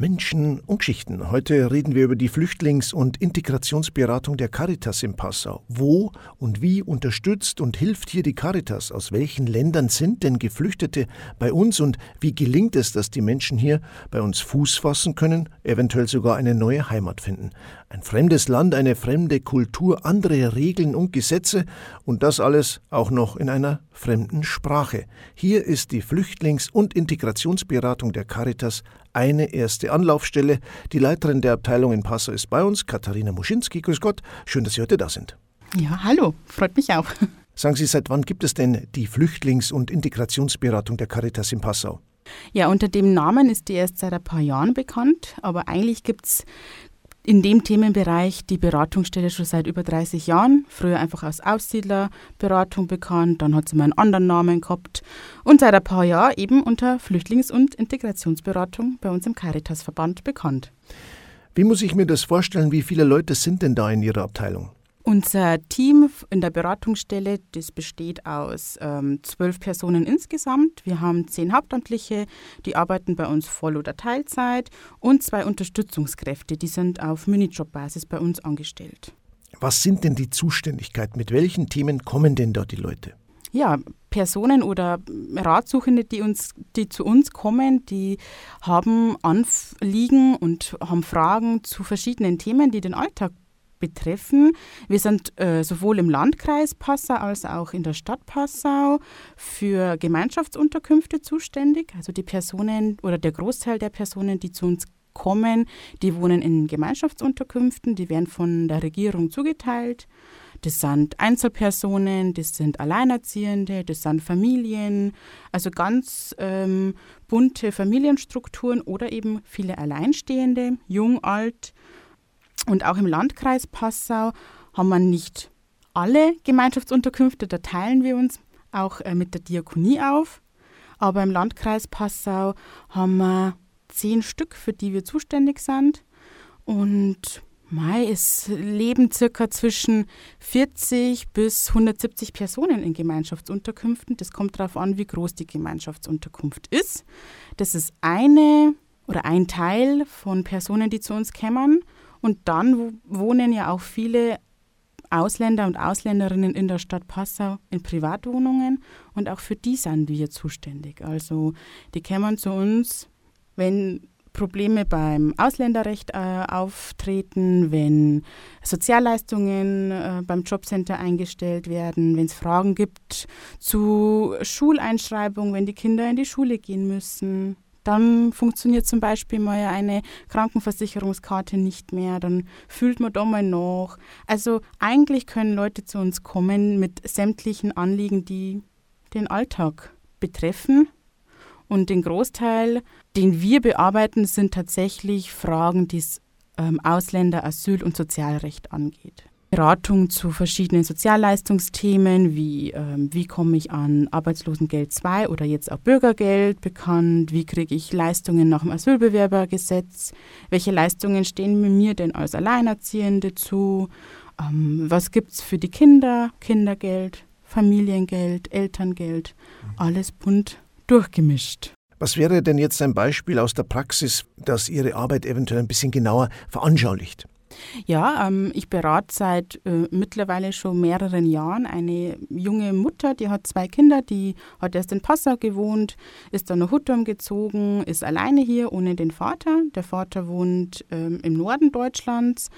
Menschen und Geschichten. Heute reden wir über die Flüchtlings- und Integrationsberatung der Caritas in Passau. Wo und wie unterstützt und hilft hier die Caritas? Aus welchen Ländern sind denn Geflüchtete bei uns und wie gelingt es, dass die Menschen hier bei uns Fuß fassen können, eventuell sogar eine neue Heimat finden? Ein fremdes Land, eine fremde Kultur, andere Regeln und Gesetze und das alles auch noch in einer fremden Sprache. Hier ist die Flüchtlings- und Integrationsberatung der Caritas eine erste Anlaufstelle. Die Leiterin der Abteilung in Passau ist bei uns, Katharina Muschinski. Grüß Gott, schön, dass Sie heute da sind. Ja, hallo, freut mich auch. Sagen Sie, seit wann gibt es denn die Flüchtlings- und Integrationsberatung der Caritas in Passau? Ja, unter dem Namen ist die erst seit ein paar Jahren bekannt, aber eigentlich gibt es in dem Themenbereich die Beratungsstelle schon seit über 30 Jahren. Früher einfach als Aussiedlerberatung bekannt, dann hat sie mal einen anderen Namen gehabt und seit ein paar Jahren eben unter Flüchtlings- und Integrationsberatung bei uns im Caritas-Verband bekannt. Wie muss ich mir das vorstellen? Wie viele Leute sind denn da in Ihrer Abteilung? Unser Team in der Beratungsstelle, das besteht aus ähm, zwölf Personen insgesamt. Wir haben zehn Hauptamtliche, die arbeiten bei uns Voll- oder Teilzeit und zwei Unterstützungskräfte, die sind auf Minijobbasis bei uns angestellt. Was sind denn die Zuständigkeiten? Mit welchen Themen kommen denn da die Leute? Ja, Personen oder Ratsuchende, die, uns, die zu uns kommen, die haben Anliegen und haben Fragen zu verschiedenen Themen, die den Alltag betreffen. Wir sind äh, sowohl im Landkreis Passau als auch in der Stadt Passau für Gemeinschaftsunterkünfte zuständig. Also die Personen oder der Großteil der Personen, die zu uns kommen, die wohnen in Gemeinschaftsunterkünften, die werden von der Regierung zugeteilt. Das sind Einzelpersonen, das sind Alleinerziehende, das sind Familien, also ganz ähm, bunte Familienstrukturen oder eben viele Alleinstehende, jung, alt. Und auch im Landkreis Passau haben wir nicht alle Gemeinschaftsunterkünfte, da teilen wir uns auch äh, mit der Diakonie auf. Aber im Landkreis Passau haben wir zehn Stück, für die wir zuständig sind. Und Mai, es leben circa zwischen 40 bis 170 Personen in Gemeinschaftsunterkünften. Das kommt darauf an, wie groß die Gemeinschaftsunterkunft ist. Das ist eine oder ein Teil von Personen, die zu uns kommen. Und dann wohnen ja auch viele Ausländer und Ausländerinnen in der Stadt Passau in Privatwohnungen und auch für die sind wir zuständig. Also die kommen zu uns, wenn Probleme beim Ausländerrecht äh, auftreten, wenn Sozialleistungen äh, beim Jobcenter eingestellt werden, wenn es Fragen gibt zu Schuleinschreibung, wenn die Kinder in die Schule gehen müssen. Dann funktioniert zum Beispiel mal eine Krankenversicherungskarte nicht mehr, dann fühlt man da mal nach. Also eigentlich können Leute zu uns kommen mit sämtlichen Anliegen, die den Alltag betreffen. Und den Großteil, den wir bearbeiten, sind tatsächlich Fragen, die es ähm, Ausländer, Asyl und Sozialrecht angeht. Beratung zu verschiedenen Sozialleistungsthemen, wie ähm, wie komme ich an Arbeitslosengeld 2 oder jetzt auch Bürgergeld bekannt, wie kriege ich Leistungen nach dem Asylbewerbergesetz, welche Leistungen stehen mir denn als Alleinerziehende zu, ähm, was gibt es für die Kinder, Kindergeld, Familiengeld, Elterngeld, alles bunt durchgemischt. Was wäre denn jetzt ein Beispiel aus der Praxis, das Ihre Arbeit eventuell ein bisschen genauer veranschaulicht? Ja, ähm, ich berate seit äh, mittlerweile schon mehreren Jahren eine junge Mutter, die hat zwei Kinder, die hat erst in Passau gewohnt, ist dann nach Hutturm gezogen, ist alleine hier ohne den Vater. Der Vater wohnt ähm, im Norden Deutschlands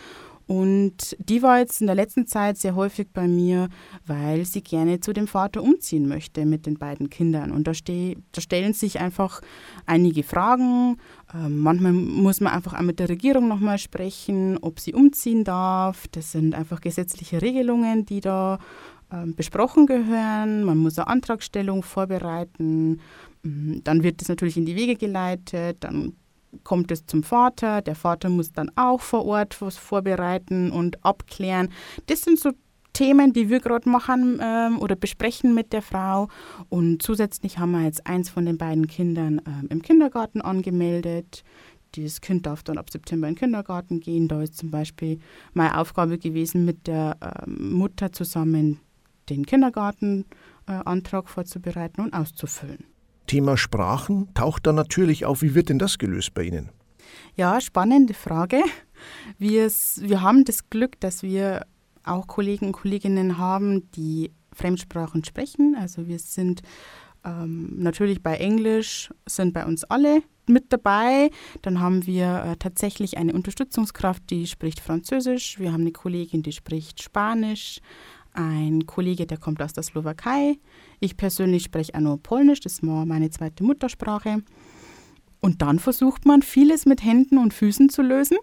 und die war jetzt in der letzten Zeit sehr häufig bei mir, weil sie gerne zu dem Vater umziehen möchte mit den beiden Kindern. Und da, steh, da stellen sich einfach einige Fragen. Ähm, manchmal muss man einfach auch mit der Regierung nochmal sprechen, ob sie umziehen darf. Das sind einfach gesetzliche Regelungen, die da ähm, besprochen gehören. Man muss eine Antragstellung vorbereiten. Mm, dann wird das natürlich in die Wege geleitet. Dann kommt es zum Vater. Der Vater muss dann auch vor Ort was vorbereiten und abklären. Das sind so Themen, die wir gerade machen ähm, oder besprechen mit der Frau. Und zusätzlich haben wir jetzt eins von den beiden Kindern ähm, im Kindergarten angemeldet. Dieses Kind darf dann ab September in den Kindergarten gehen. Da ist zum Beispiel meine Aufgabe gewesen, mit der ähm, Mutter zusammen den Kindergartenantrag äh, vorzubereiten und auszufüllen. Thema Sprachen taucht da natürlich auf. Wie wird denn das gelöst bei Ihnen? Ja, spannende Frage. Wir, haben das Glück, dass wir auch Kollegen und Kolleginnen haben, die Fremdsprachen sprechen. Also wir sind ähm, natürlich bei Englisch, sind bei uns alle mit dabei. Dann haben wir äh, tatsächlich eine Unterstützungskraft, die spricht Französisch. Wir haben eine Kollegin, die spricht Spanisch. Ein Kollege, der kommt aus der Slowakei. Ich persönlich spreche auch nur Polnisch, das ist meine zweite Muttersprache. Und dann versucht man vieles mit Händen und Füßen zu lösen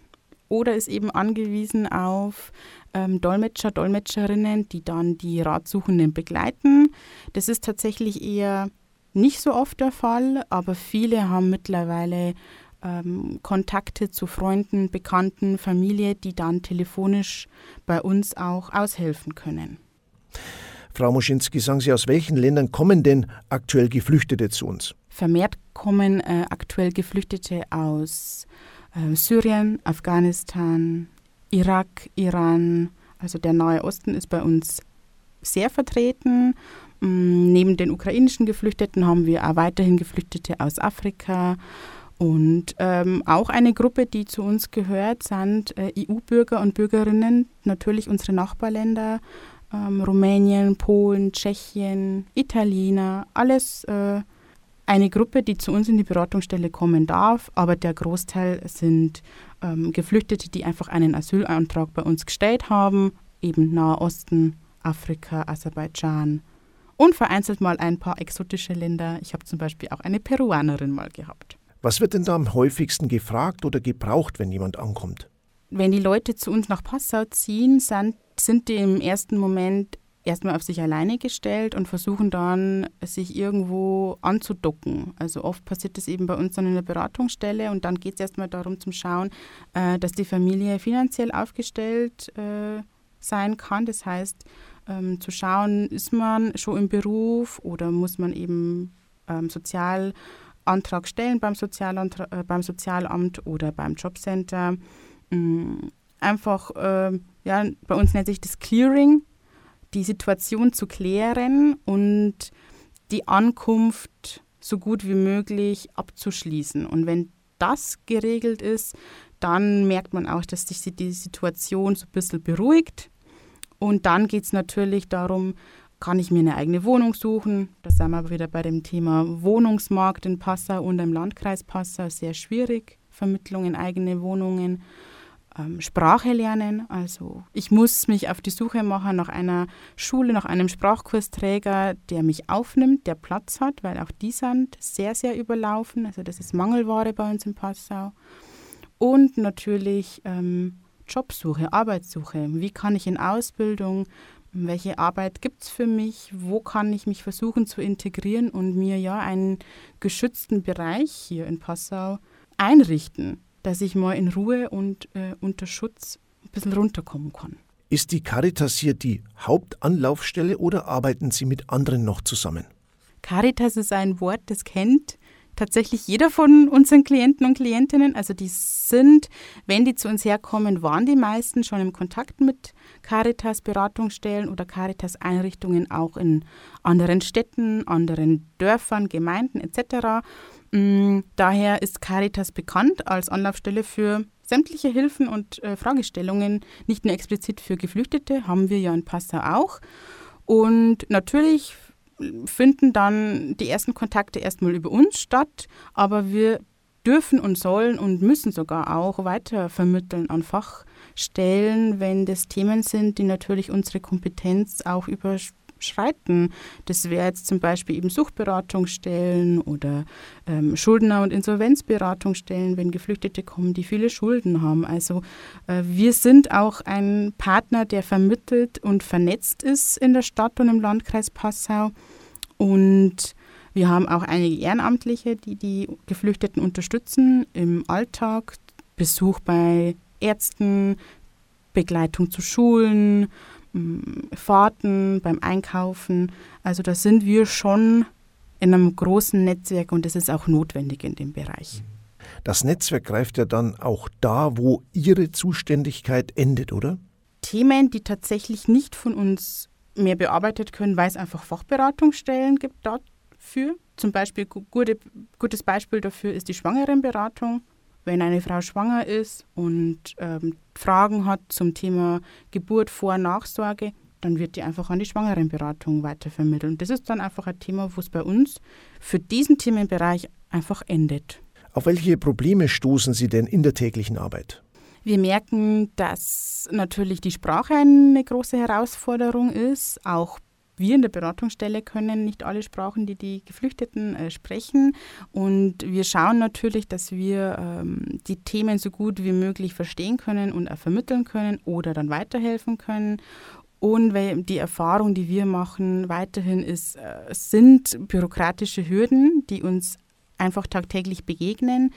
oder ist eben angewiesen auf ähm, Dolmetscher, Dolmetscherinnen, die dann die Ratsuchenden begleiten. Das ist tatsächlich eher nicht so oft der Fall, aber viele haben mittlerweile ähm, Kontakte zu Freunden, Bekannten, Familie, die dann telefonisch bei uns auch aushelfen können. Frau Moschinski, sagen Sie, aus welchen Ländern kommen denn aktuell Geflüchtete zu uns? Vermehrt kommen äh, aktuell Geflüchtete aus äh, Syrien, Afghanistan, Irak, Iran. Also der Nahe Osten ist bei uns sehr vertreten. Mm, neben den ukrainischen Geflüchteten haben wir auch weiterhin Geflüchtete aus Afrika. Und ähm, auch eine Gruppe, die zu uns gehört, sind äh, EU-Bürger und Bürgerinnen, natürlich unsere Nachbarländer, ähm, Rumänien, Polen, Tschechien, Italiener, alles äh, eine Gruppe, die zu uns in die Beratungsstelle kommen darf, aber der Großteil sind ähm, Geflüchtete, die einfach einen Asylantrag bei uns gestellt haben, eben Nahe Osten, Afrika, Aserbaidschan und vereinzelt mal ein paar exotische Länder. Ich habe zum Beispiel auch eine Peruanerin mal gehabt. Was wird denn da am häufigsten gefragt oder gebraucht, wenn jemand ankommt? Wenn die Leute zu uns nach Passau ziehen, sind, sind die im ersten Moment erstmal auf sich alleine gestellt und versuchen dann, sich irgendwo anzudocken. Also oft passiert das eben bei uns dann in der Beratungsstelle und dann geht es erstmal darum zum Schauen, äh, dass die Familie finanziell aufgestellt äh, sein kann. Das heißt, ähm, zu schauen, ist man schon im Beruf oder muss man eben ähm, Sozialantrag stellen beim, Sozialantra äh, beim Sozialamt oder beim Jobcenter. Ähm, einfach, äh, ja, bei uns nennt sich das Clearing die Situation zu klären und die Ankunft so gut wie möglich abzuschließen. Und wenn das geregelt ist, dann merkt man auch, dass sich die Situation so ein bisschen beruhigt. Und dann geht es natürlich darum, kann ich mir eine eigene Wohnung suchen? Da sind wir wieder bei dem Thema Wohnungsmarkt in Passau und im Landkreis Passau sehr schwierig. Vermittlung in eigene Wohnungen ähm, Sprache lernen. Also ich muss mich auf die Suche machen nach einer Schule, nach einem Sprachkursträger, der mich aufnimmt, der Platz hat, weil auch die sind sehr, sehr überlaufen. Also das ist Mangelware bei uns in Passau. Und natürlich ähm, Jobsuche, Arbeitssuche. Wie kann ich in Ausbildung, welche Arbeit gibt es für mich, wo kann ich mich versuchen zu integrieren und mir ja einen geschützten Bereich hier in Passau einrichten dass ich mal in Ruhe und äh, unter Schutz ein bisschen runterkommen kann. Ist die Caritas hier die Hauptanlaufstelle oder arbeiten Sie mit anderen noch zusammen? Caritas ist ein Wort, das kennt tatsächlich jeder von unseren Klienten und Klientinnen. Also die sind, wenn die zu uns herkommen, waren die meisten schon im Kontakt mit Caritas Beratungsstellen oder Caritas Einrichtungen auch in anderen Städten, anderen Dörfern, Gemeinden etc. Mm, daher ist Caritas bekannt als Anlaufstelle für sämtliche Hilfen und äh, Fragestellungen, nicht nur explizit für Geflüchtete, haben wir ja in Passau auch. Und natürlich finden dann die ersten Kontakte erstmal über uns statt, aber wir dürfen und sollen und müssen sogar auch weiter vermitteln an Fachstellen, wenn das Themen sind, die natürlich unsere Kompetenz auch überschreiten schreiten. Das wäre jetzt zum Beispiel eben Suchtberatungsstellen oder ähm, Schuldner- und Insolvenzberatungsstellen, wenn Geflüchtete kommen, die viele Schulden haben. Also äh, wir sind auch ein Partner, der vermittelt und vernetzt ist in der Stadt und im Landkreis Passau. Und wir haben auch einige Ehrenamtliche, die die Geflüchteten unterstützen im Alltag, Besuch bei Ärzten, Begleitung zu Schulen, Fahrten, beim Einkaufen. Also da sind wir schon in einem großen Netzwerk und das ist auch notwendig in dem Bereich. Das Netzwerk greift ja dann auch da, wo Ihre Zuständigkeit endet, oder? Themen, die tatsächlich nicht von uns mehr bearbeitet können, weil es einfach Fachberatungsstellen gibt dafür. Zum Beispiel gute, gutes Beispiel dafür ist die Schwangerenberatung. Wenn eine Frau schwanger ist und ähm, Fragen hat zum Thema Geburt, Vor-, Nachsorge, dann wird die einfach an die Schwangerenberatung weitervermittelt. Und das ist dann einfach ein Thema, wo es bei uns für diesen Themenbereich einfach endet. Auf welche Probleme stoßen Sie denn in der täglichen Arbeit? Wir merken, dass natürlich die Sprache eine große Herausforderung ist. Auch wir in der Beratungsstelle können nicht alle Sprachen, die die Geflüchteten äh, sprechen. Und wir schauen natürlich, dass wir ähm, die Themen so gut wie möglich verstehen können und auch vermitteln können oder dann weiterhelfen können. Und die Erfahrung, die wir machen, weiterhin ist, äh, sind bürokratische Hürden, die uns einfach tagtäglich begegnen.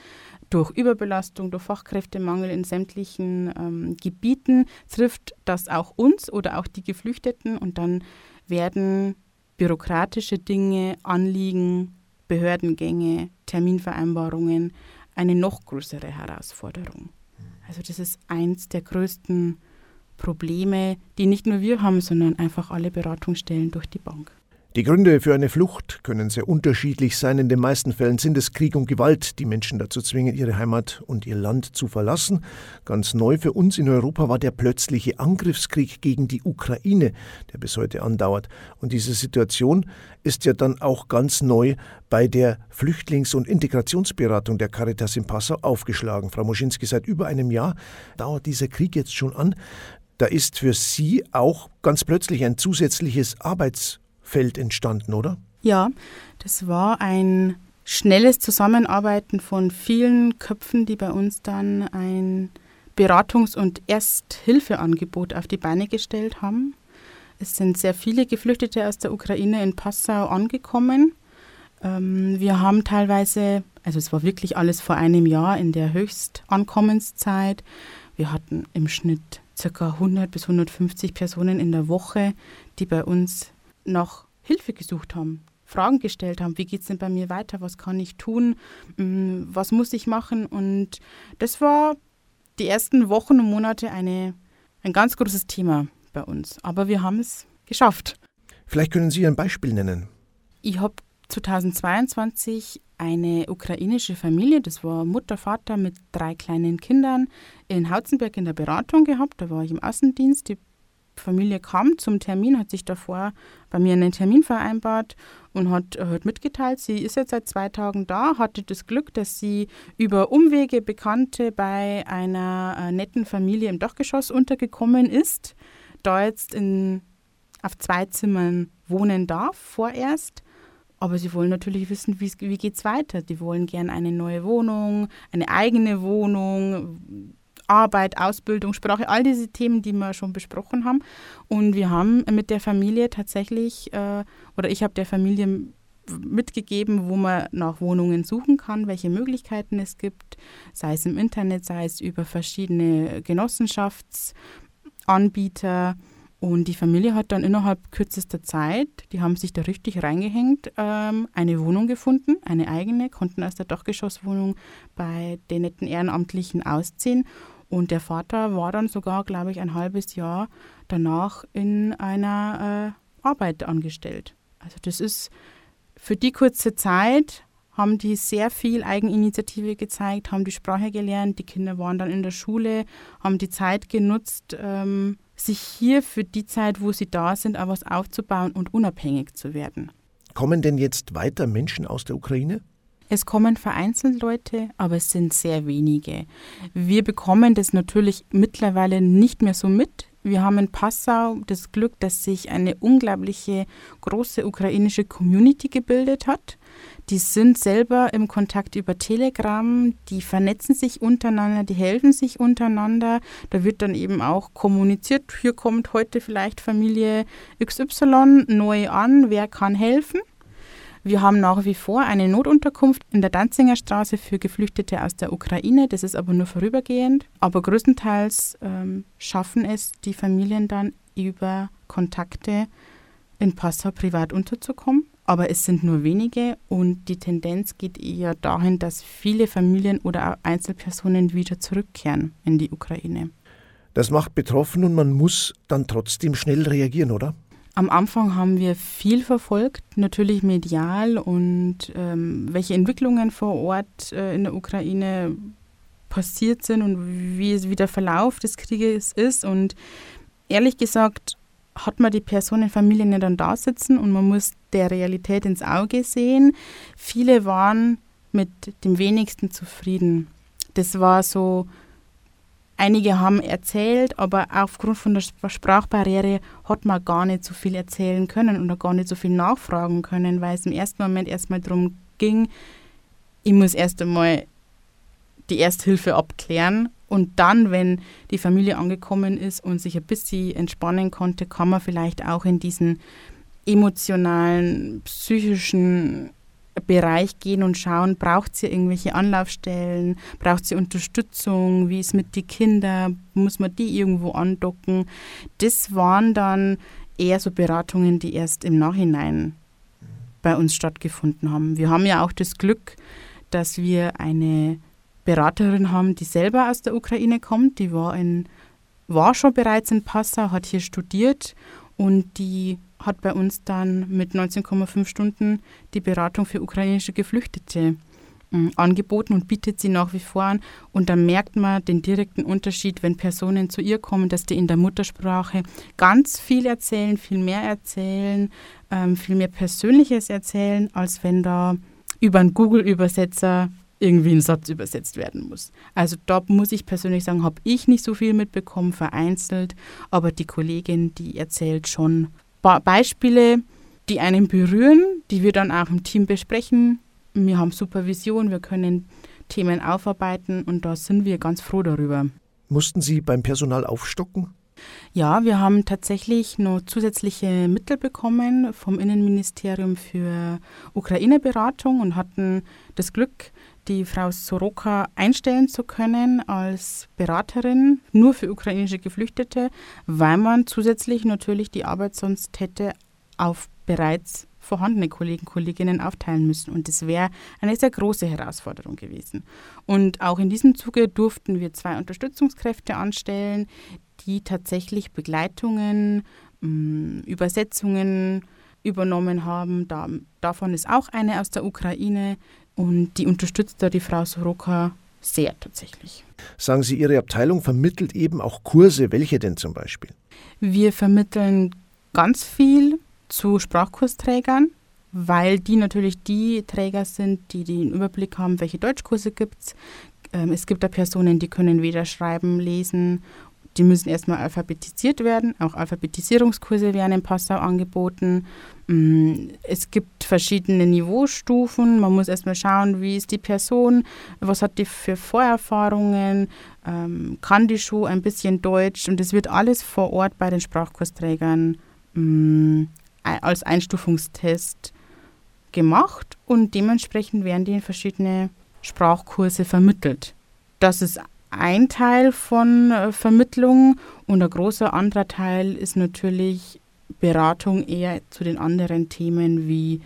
Durch Überbelastung, durch Fachkräftemangel in sämtlichen ähm, Gebieten trifft das auch uns oder auch die Geflüchteten und dann werden bürokratische Dinge, Anliegen, Behördengänge, Terminvereinbarungen eine noch größere Herausforderung. Also das ist eins der größten Probleme, die nicht nur wir haben, sondern einfach alle Beratungsstellen durch die Bank. Die Gründe für eine Flucht können sehr unterschiedlich sein. In den meisten Fällen sind es Krieg und Gewalt, die Menschen dazu zwingen, ihre Heimat und ihr Land zu verlassen. Ganz neu für uns in Europa war der plötzliche Angriffskrieg gegen die Ukraine, der bis heute andauert. Und diese Situation ist ja dann auch ganz neu bei der Flüchtlings- und Integrationsberatung der Caritas in Passau aufgeschlagen. Frau Moschinski, seit über einem Jahr dauert dieser Krieg jetzt schon an. Da ist für Sie auch ganz plötzlich ein zusätzliches Arbeits Feld entstanden, oder? Ja, das war ein schnelles Zusammenarbeiten von vielen Köpfen, die bei uns dann ein Beratungs- und Ersthilfeangebot auf die Beine gestellt haben. Es sind sehr viele Geflüchtete aus der Ukraine in Passau angekommen. Ähm, wir haben teilweise, also es war wirklich alles vor einem Jahr in der Höchstankommenszeit. Wir hatten im Schnitt ca. 100 bis 150 Personen in der Woche, die bei uns nach Hilfe gesucht haben, Fragen gestellt haben, wie geht es denn bei mir weiter, was kann ich tun, mm, was muss ich machen. Und das war die ersten Wochen und Monate eine, ein ganz großes Thema bei uns. Aber wir haben es geschafft. Vielleicht können Sie ein Beispiel nennen. Ich habe 2022 eine ukrainische Familie, das war Mutter, Vater mit drei kleinen Kindern, in Hauzenberg in der Beratung gehabt. Da war ich im Außendienst. Die Familie kam zum Termin, hat sich davor bei mir einen Termin vereinbart und hat, hat mitgeteilt, sie ist jetzt seit zwei Tagen da, hatte das Glück, dass sie über Umwege Bekannte bei einer äh, netten Familie im Dachgeschoss untergekommen ist, da jetzt in, auf zwei Zimmern wohnen darf vorerst. Aber sie wollen natürlich wissen, wie, geht es weiter. Die wollen gerne eine neue Wohnung, eine eigene Wohnung, Arbeit, Ausbildung, Sprache, all diese Themen, die wir schon besprochen haben. Und wir haben mit der Familie tatsächlich, äh, oder ich habe der Familie mitgegeben, wo man nach Wohnungen suchen kann, welche Möglichkeiten es gibt, sei es im Internet, sei es über verschiedene Genossenschaftsanbieter. Und die Familie hat dann innerhalb kürzester Zeit, die haben sich da richtig reingehängt, ähm, eine Wohnung gefunden, eine eigene, konnten aus der Dachgeschosswohnung bei den netten Ehrenamtlichen ausziehen und der Vater war dann sogar, glaube ich, ein halbes Jahr danach in einer äh, Arbeit angestellt. Also das ist für die kurze Zeit haben die sehr viel Eigeninitiative gezeigt, haben die Sprache gelernt, die Kinder waren dann in der Schule, haben die Zeit genutzt, ähm, sich hier für die Zeit, wo sie da sind, auch was aufzubauen und unabhängig zu werden. Kommen denn jetzt weiter Menschen aus der Ukraine? Es kommen vereinzelt Leute, aber es sind sehr wenige. Wir bekommen das natürlich mittlerweile nicht mehr so mit. Wir haben in Passau das Glück, dass sich eine unglaubliche große ukrainische Community gebildet hat. Die sind selber im Kontakt über Telegram, die vernetzen sich untereinander, die helfen sich untereinander. Da wird dann eben auch kommuniziert, hier kommt heute vielleicht Familie XY neu an, wer kann helfen. Wir haben nach wie vor eine Notunterkunft in der Danzinger Straße für Geflüchtete aus der Ukraine. Das ist aber nur vorübergehend. Aber größtenteils ähm, schaffen es die Familien dann über Kontakte in Passau privat unterzukommen. Aber es sind nur wenige und die Tendenz geht eher dahin, dass viele Familien oder Einzelpersonen wieder zurückkehren in die Ukraine. Das macht betroffen und man muss dann trotzdem schnell reagieren, oder? Am Anfang haben wir viel verfolgt, natürlich medial und ähm, welche Entwicklungen vor Ort äh, in der Ukraine passiert sind und wie, wie der Verlauf des Krieges ist. Und ehrlich gesagt hat man die Personenfamilie nicht dann da sitzen und man muss der Realität ins Auge sehen. Viele waren mit dem wenigsten zufrieden. Das war so, einige haben erzählt, aber aufgrund von der Sprachbarriere hat man gar nicht so viel erzählen können oder gar nicht so viel nachfragen können, weil es im ersten Moment erstmal darum ging, ich muss erst einmal die Ersthilfe abklären. Und dann, wenn die Familie angekommen ist und sich ein bisschen entspannen konnte, kann man vielleicht auch in diesen emotionalen, psychischen Bereich gehen und schauen, braucht sie irgendwelche Anlaufstellen, braucht sie Unterstützung, wie ist mit den Kindern, muss man die irgendwo andocken. Das waren dann eher so Beratungen, die erst im Nachhinein bei uns stattgefunden haben. Wir haben ja auch das Glück, dass wir eine Beraterin haben, die selber aus der Ukraine kommt. Die war, in, war schon bereits in Passau, hat hier studiert und die hat bei uns dann mit 19,5 Stunden die Beratung für ukrainische Geflüchtete äh, angeboten und bietet sie nach wie vor an. Und da merkt man den direkten Unterschied, wenn Personen zu ihr kommen, dass die in der Muttersprache ganz viel erzählen, viel mehr erzählen, ähm, viel mehr Persönliches erzählen, als wenn da über einen Google-Übersetzer irgendwie ein Satz übersetzt werden muss. Also da muss ich persönlich sagen, habe ich nicht so viel mitbekommen, vereinzelt, aber die Kollegin, die erzählt schon Beispiele, die einen berühren, die wir dann auch im Team besprechen. Wir haben Supervision, wir können Themen aufarbeiten und da sind wir ganz froh darüber. Mussten Sie beim Personal aufstocken? Ja, wir haben tatsächlich noch zusätzliche Mittel bekommen vom Innenministerium für Ukraine-Beratung und hatten das Glück, die Frau Soroka einstellen zu können als Beraterin nur für ukrainische Geflüchtete, weil man zusätzlich natürlich die Arbeit sonst hätte auf bereits vorhandene Kollegen, Kolleginnen aufteilen müssen. Und das wäre eine sehr große Herausforderung gewesen. Und auch in diesem Zuge durften wir zwei Unterstützungskräfte anstellen, die tatsächlich Begleitungen, mm, Übersetzungen übernommen haben. Da, davon ist auch eine aus der Ukraine. Und die unterstützt da die Frau Soroka sehr tatsächlich. Sagen Sie, Ihre Abteilung vermittelt eben auch Kurse. Welche denn zum Beispiel? Wir vermitteln ganz viel zu Sprachkursträgern, weil die natürlich die Träger sind, die den Überblick haben, welche Deutschkurse gibt es. Ähm, es gibt da Personen, die können weder schreiben, lesen die müssen erstmal alphabetisiert werden. Auch Alphabetisierungskurse werden in Passau angeboten. Mm, es gibt verschiedene Niveaustufen. Man muss erstmal schauen, wie ist die Person, was hat die für Vorerfahrungen, ähm, kann die schon ein bisschen Deutsch. Und es wird alles vor Ort bei den Sprachkursträgern mm, als Einstufungstest gemacht und dementsprechend werden die in verschiedene Sprachkurse vermittelt. Das ist ein Teil von äh, Vermittlung und ein großer anderer Teil ist natürlich Beratung eher zu den anderen Themen wie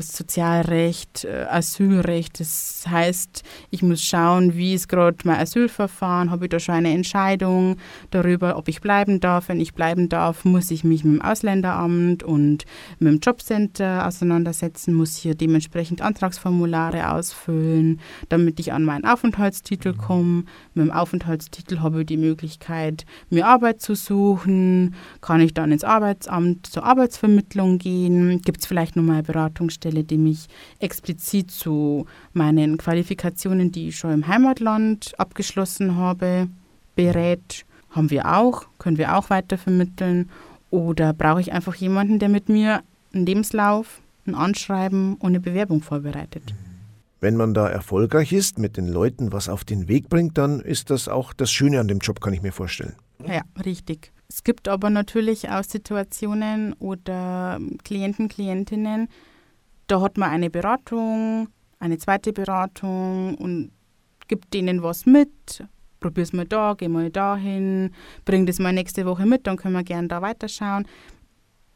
Sozialrecht, äh, Asylrecht. Das heißt, ich muss schauen, wie ist gerade mein Asylverfahren, habe ich da schon eine Entscheidung darüber, ob ich bleiben darf. Wenn ich bleiben darf, muss ich mich mit dem Ausländeramt und mit dem Jobcenter auseinandersetzen, muss hier dementsprechend Antragsformulare ausfüllen, damit ich an meinen Aufenthaltstitel komme. Mit dem Aufenthaltstitel habe ich die Möglichkeit, mir Arbeit zu suchen. Kann ich dann ins Arbeitsamt zur Arbeitsvermittlung gehen? Gibt es vielleicht nochmal Beratung? Beratungsstelle, die mich explizit zu meinen Qualifikationen, die ich schon im Heimatland abgeschlossen habe, berät. Haben wir auch, können wir auch weiter vermitteln. Oder brauche ich einfach jemanden, der mit mir einen Lebenslauf, ein Anschreiben und eine Bewerbung vorbereitet? Wenn man da erfolgreich ist, mit den Leuten was auf den Weg bringt, dann ist das auch das Schöne an dem Job, kann ich mir vorstellen. Ja, richtig. Es gibt aber natürlich auch Situationen oder Klienten, Klientinnen, da hat man eine Beratung, eine zweite Beratung und gibt denen was mit. Probier's mal da, geh mal dahin, bring das mal nächste Woche mit, dann können wir gerne da weiterschauen.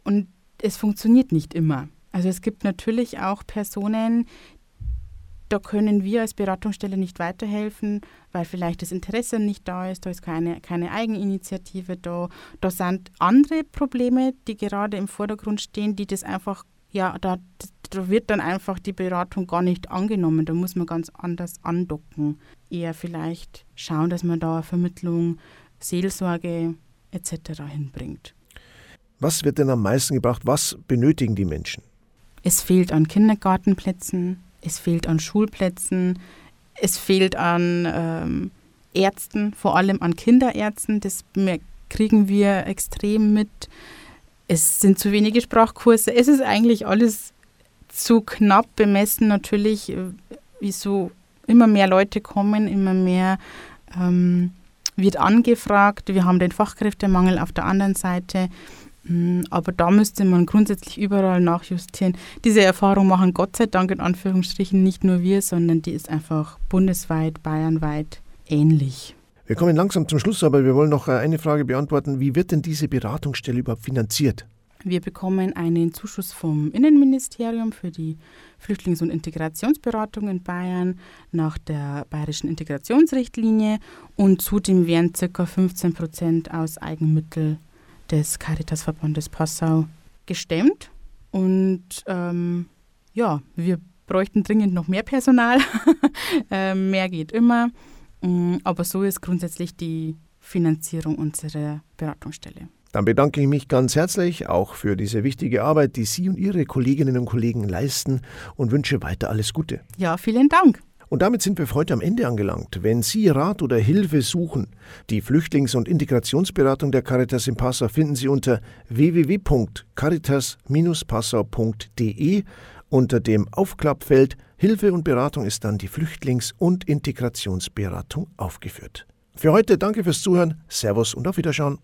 Und es funktioniert nicht immer. Also es gibt natürlich auch Personen, da können wir als Beratungsstelle nicht weiterhelfen, weil vielleicht das Interesse nicht da ist, da ist keine, keine Eigeninitiative da. Da sind andere Probleme, die gerade im Vordergrund stehen, die das einfach ja, da, da wird dann einfach die Beratung gar nicht angenommen. Da muss man ganz anders andocken. Eher vielleicht schauen, dass man da Vermittlung, Seelsorge etc. hinbringt. Was wird denn am meisten gebraucht? Was benötigen die Menschen? Es fehlt an Kindergartenplätzen, es fehlt an Schulplätzen, es fehlt an ähm, Ärzten, vor allem an Kinderärzten. Das kriegen wir extrem mit. Es sind zu wenige Sprachkurse. Es ist eigentlich alles zu knapp bemessen. Natürlich, äh, wieso immer mehr Leute kommen, immer mehr ähm, wird angefragt. Wir haben den Fachkräftemangel auf der anderen Seite. Hm, aber da müsste man grundsätzlich überall nachjustieren. Diese Erfahrung machen Gott sei Dank in Anführungsstrichen nicht nur wir, sondern die ist einfach bundesweit, bayernweit ähnlich. Wir kommen langsam zum Schluss, aber wir wollen noch äh, eine Frage beantworten. Wie wird denn diese Beratungsstelle überhaupt finanziert? Wir bekommen einen Zuschuss vom Innenministerium für die Flüchtlings- und Integrationsberatung in Bayern nach der bayerischen Integrationsrichtlinie und zudem werden ca. 15 Prozent aus Eigenmitteln des Caritasverbandes Passau gestemmt. Und ähm, ja, wir bräuchten dringend noch mehr Personal. äh, mehr geht immer. Mm, aber so ist grundsätzlich die Finanzierung unserer Beratungsstelle. Dann bedanke ich mich ganz herzlich auch für diese wichtige Arbeit, die Sie und Ihre Kolleginnen und Kollegen leisten und wünsche weiter alles Gute. Ja, vielen Dank. Und damit sind wir für heute am Ende angelangt. Wenn Sie Rat oder Hilfe suchen, die Flüchtlings- und Integrationsberatung der Caritas in Passau finden Sie unter www.caritas-passau.de. Unter dem Aufklappfeld Hilfe und Beratung ist dann die Flüchtlings- und Integrationsberatung aufgeführt. Für heute danke fürs Zuhören, Servus und auf Wiederschauen.